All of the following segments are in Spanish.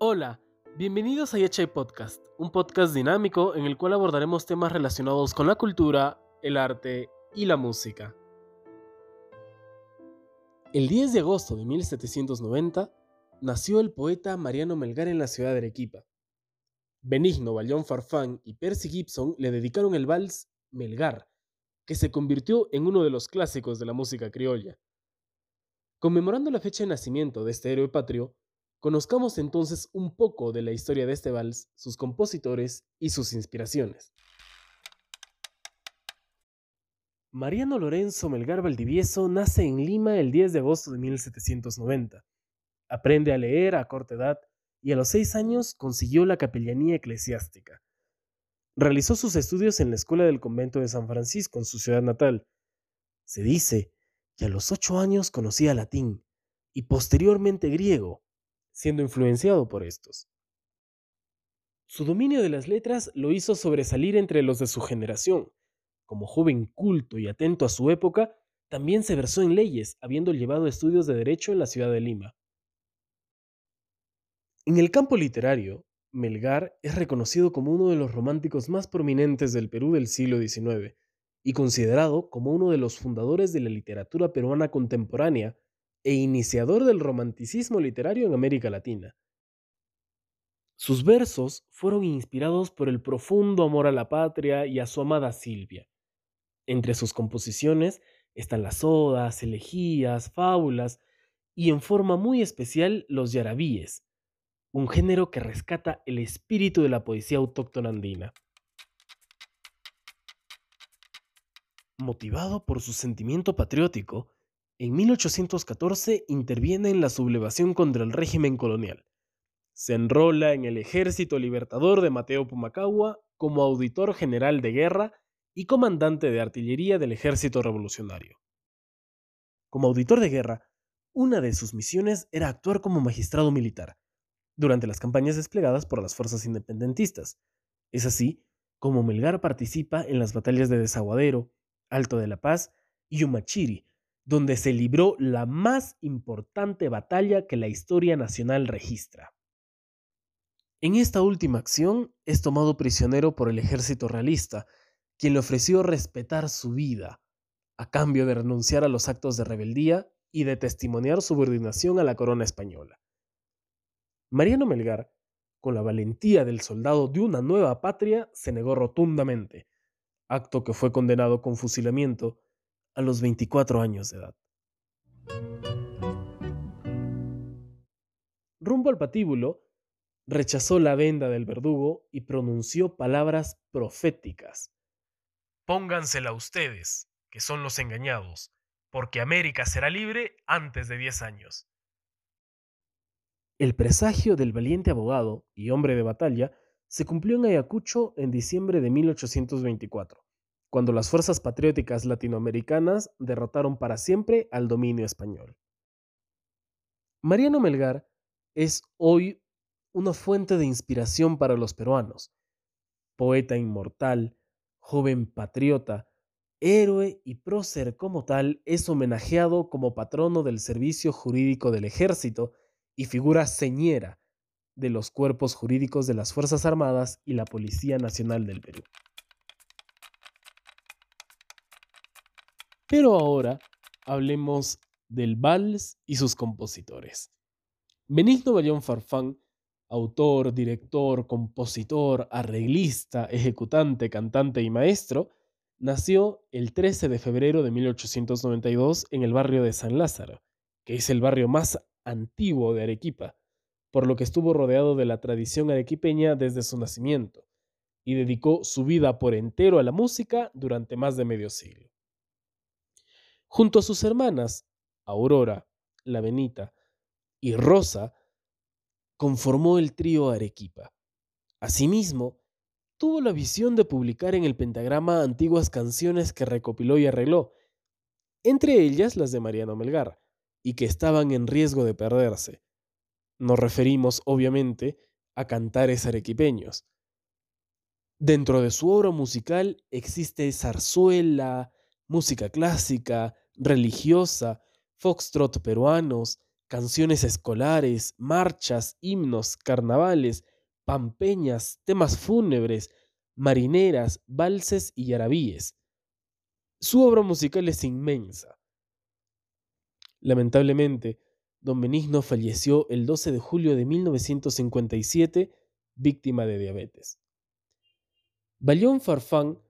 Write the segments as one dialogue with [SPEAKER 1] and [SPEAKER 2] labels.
[SPEAKER 1] Hola, bienvenidos a Yachay Podcast, un podcast dinámico en el cual abordaremos temas relacionados con la cultura, el arte y la música. El 10 de agosto de 1790 nació el poeta Mariano Melgar en la ciudad de Arequipa. Benigno Bayón Farfán y Percy Gibson le dedicaron el vals Melgar, que se convirtió en uno de los clásicos de la música criolla. Conmemorando la fecha de nacimiento de este héroe patrio, Conozcamos entonces un poco de la historia de este vals, sus compositores y sus inspiraciones. Mariano Lorenzo Melgar Valdivieso nace en Lima el 10 de agosto de 1790. Aprende a leer a corta edad y a los seis años consiguió la capellanía eclesiástica. Realizó sus estudios en la escuela del convento de San Francisco en su ciudad natal. Se dice que a los ocho años conocía latín y posteriormente griego, siendo influenciado por estos. Su dominio de las letras lo hizo sobresalir entre los de su generación. Como joven culto y atento a su época, también se versó en leyes, habiendo llevado estudios de derecho en la ciudad de Lima. En el campo literario, Melgar es reconocido como uno de los románticos más prominentes del Perú del siglo XIX y considerado como uno de los fundadores de la literatura peruana contemporánea e iniciador del romanticismo literario en América Latina. Sus versos fueron inspirados por el profundo amor a la patria y a su amada Silvia. Entre sus composiciones están las odas, elegías, fábulas y en forma muy especial los yarabíes, un género que rescata el espíritu de la poesía autóctona andina. Motivado por su sentimiento patriótico, en 1814 interviene en la sublevación contra el régimen colonial. Se enrola en el Ejército Libertador de Mateo Pumacagua como auditor general de guerra y comandante de artillería del Ejército Revolucionario. Como auditor de guerra, una de sus misiones era actuar como magistrado militar durante las campañas desplegadas por las fuerzas independentistas. Es así como Melgar participa en las batallas de Desaguadero, Alto de la Paz y Umachiri, donde se libró la más importante batalla que la historia nacional registra. En esta última acción es tomado prisionero por el ejército realista, quien le ofreció respetar su vida, a cambio de renunciar a los actos de rebeldía y de testimoniar su subordinación a la corona española. Mariano Melgar, con la valentía del soldado de una nueva patria, se negó rotundamente, acto que fue condenado con fusilamiento a los 24 años de edad. Rumbo al patíbulo, rechazó la venda del verdugo y pronunció palabras proféticas. Póngansela ustedes, que son los engañados, porque América será libre antes de 10 años. El presagio del valiente abogado y hombre de batalla se cumplió en Ayacucho en diciembre de 1824 cuando las fuerzas patrióticas latinoamericanas derrotaron para siempre al dominio español. Mariano Melgar es hoy una fuente de inspiración para los peruanos, poeta inmortal, joven patriota, héroe y prócer como tal, es homenajeado como patrono del servicio jurídico del ejército y figura señera de los cuerpos jurídicos de las Fuerzas Armadas y la Policía Nacional del Perú. Pero ahora hablemos del vals y sus compositores. Benigno Bayón Farfán, autor, director, compositor, arreglista, ejecutante, cantante y maestro, nació el 13 de febrero de 1892 en el barrio de San Lázaro, que es el barrio más antiguo de Arequipa, por lo que estuvo rodeado de la tradición arequipeña desde su nacimiento, y dedicó su vida por entero a la música durante más de medio siglo. Junto a sus hermanas, Aurora, La Benita y Rosa, conformó el trío Arequipa. Asimismo, tuvo la visión de publicar en el pentagrama antiguas canciones que recopiló y arregló, entre ellas las de Mariano Melgar, y que estaban en riesgo de perderse. Nos referimos, obviamente, a cantares arequipeños. Dentro de su obra musical existe zarzuela, música clásica, religiosa, foxtrot peruanos, canciones escolares, marchas, himnos, carnavales, pampeñas, temas fúnebres, marineras, valses y yarabíes. Su obra musical es inmensa. Lamentablemente, don Benigno falleció el 12 de julio de 1957, víctima de diabetes. Bayón Farfán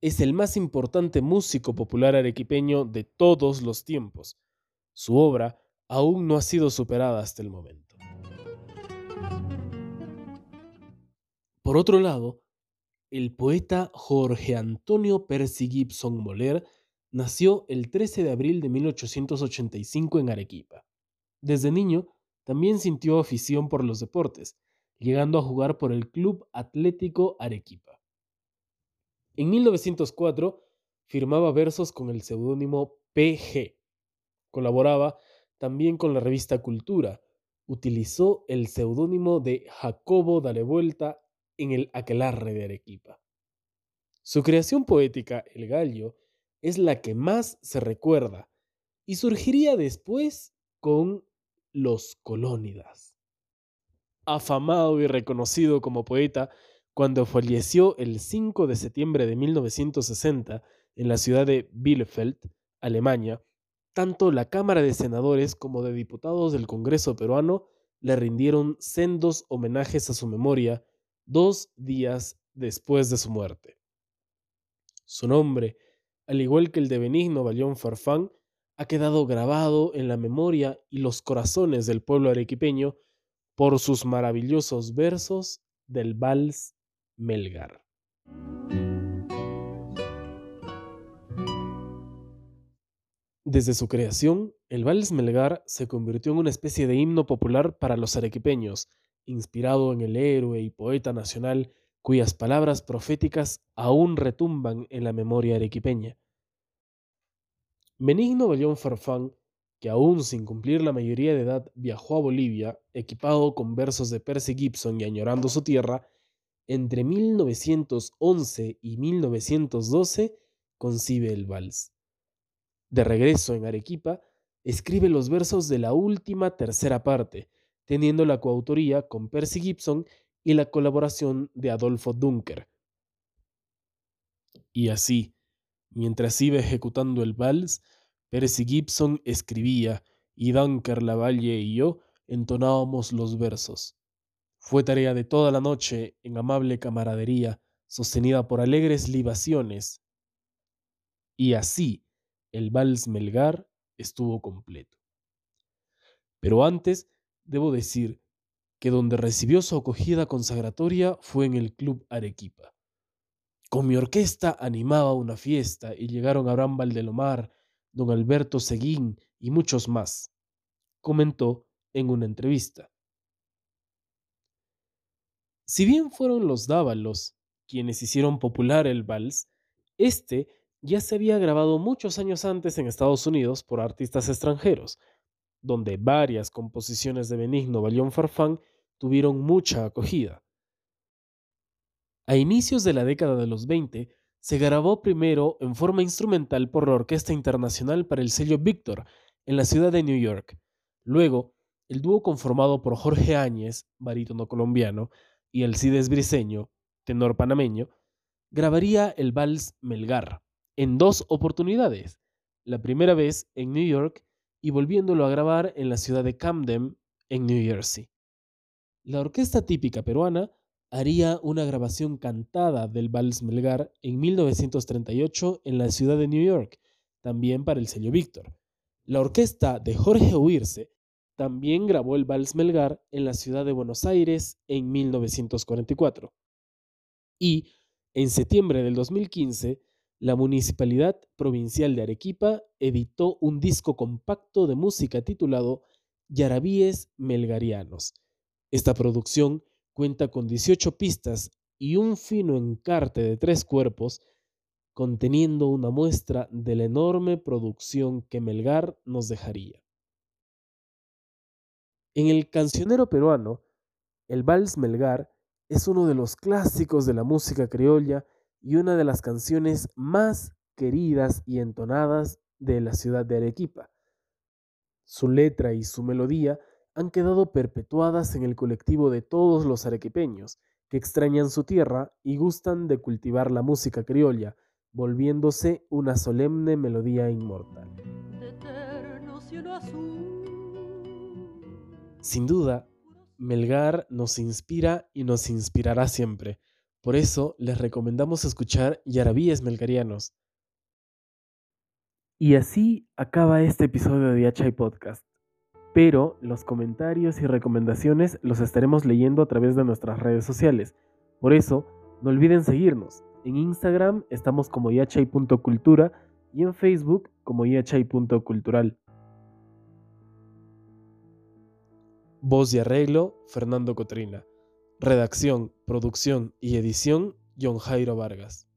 [SPEAKER 1] es el más importante músico popular arequipeño de todos los tiempos. Su obra aún no ha sido superada hasta el momento. Por otro lado, el poeta Jorge Antonio Percy Gibson Moller nació el 13 de abril de 1885 en Arequipa. Desde niño también sintió afición por los deportes, llegando a jugar por el Club Atlético Arequipa. En 1904 firmaba versos con el seudónimo PG. Colaboraba también con la revista Cultura. Utilizó el seudónimo de Jacobo Dale Vuelta en el aquelarre de Arequipa. Su creación poética, El Gallo, es la que más se recuerda y surgiría después con Los Colónidas. Afamado y reconocido como poeta, cuando falleció el 5 de septiembre de 1960 en la ciudad de Bielefeld, Alemania, tanto la Cámara de Senadores como de Diputados del Congreso peruano le rindieron sendos homenajes a su memoria dos días después de su muerte. Su nombre, al igual que el de Benigno Bayón Farfán, ha quedado grabado en la memoria y los corazones del pueblo arequipeño por sus maravillosos versos del vals Melgar. Desde su creación, el vals Melgar se convirtió en una especie de himno popular para los arequipeños, inspirado en el héroe y poeta nacional cuyas palabras proféticas aún retumban en la memoria arequipeña. Benigno Bellón Farfán, que aún sin cumplir la mayoría de edad viajó a Bolivia, equipado con versos de Percy Gibson y añorando su tierra, entre 1911 y 1912 concibe el vals. De regreso en Arequipa, escribe los versos de la última tercera parte, teniendo la coautoría con Percy Gibson y la colaboración de Adolfo Dunker. Y así, mientras iba ejecutando el vals, Percy Gibson escribía y Dunker Lavalle y yo entonábamos los versos. Fue tarea de toda la noche en amable camaradería, sostenida por alegres libaciones. Y así el vals Melgar estuvo completo. Pero antes debo decir que donde recibió su acogida consagratoria fue en el Club Arequipa. Con mi orquesta animaba una fiesta y llegaron Abraham Valdelomar, don Alberto Seguín y muchos más, comentó en una entrevista. Si bien fueron los Dávalos quienes hicieron popular el vals, este ya se había grabado muchos años antes en Estados Unidos por artistas extranjeros, donde varias composiciones de Benigno Balión Farfán tuvieron mucha acogida. A inicios de la década de los 20, se grabó primero en forma instrumental por la Orquesta Internacional para el sello Victor en la ciudad de New York. Luego, el dúo conformado por Jorge Áñez, barítono colombiano, y Alcides Briceño, tenor panameño, grabaría el vals Melgar en dos oportunidades, la primera vez en New York y volviéndolo a grabar en la ciudad de Camden, en New Jersey. La orquesta típica peruana haría una grabación cantada del Vals Melgar en 1938 en la ciudad de New York, también para el sello Víctor. La orquesta de Jorge Huirse también grabó el Vals Melgar en la ciudad de Buenos Aires en 1944. Y en septiembre del 2015, la Municipalidad Provincial de Arequipa editó un disco compacto de música titulado Yarabíes Melgarianos. Esta producción cuenta con 18 pistas y un fino encarte de tres cuerpos, conteniendo una muestra de la enorme producción que Melgar nos dejaría. En el cancionero peruano, el vals Melgar es uno de los clásicos de la música criolla y una de las canciones más queridas y entonadas de la ciudad de Arequipa. Su letra y su melodía han quedado perpetuadas en el colectivo de todos los arequipeños que extrañan su tierra y gustan de cultivar la música criolla, volviéndose una solemne melodía inmortal. Sin duda, Melgar nos inspira y nos inspirará siempre. Por eso les recomendamos escuchar Yarabíes Melgarianos. Y así acaba este episodio de Yachay Podcast. Pero los comentarios y recomendaciones los estaremos leyendo a través de nuestras redes sociales. Por eso, no olviden seguirnos. En Instagram estamos como yachay.cultura y en Facebook como yachay.cultural. Voz y arreglo, Fernando Cotrina. Redacción, producción y edición, John Jairo Vargas.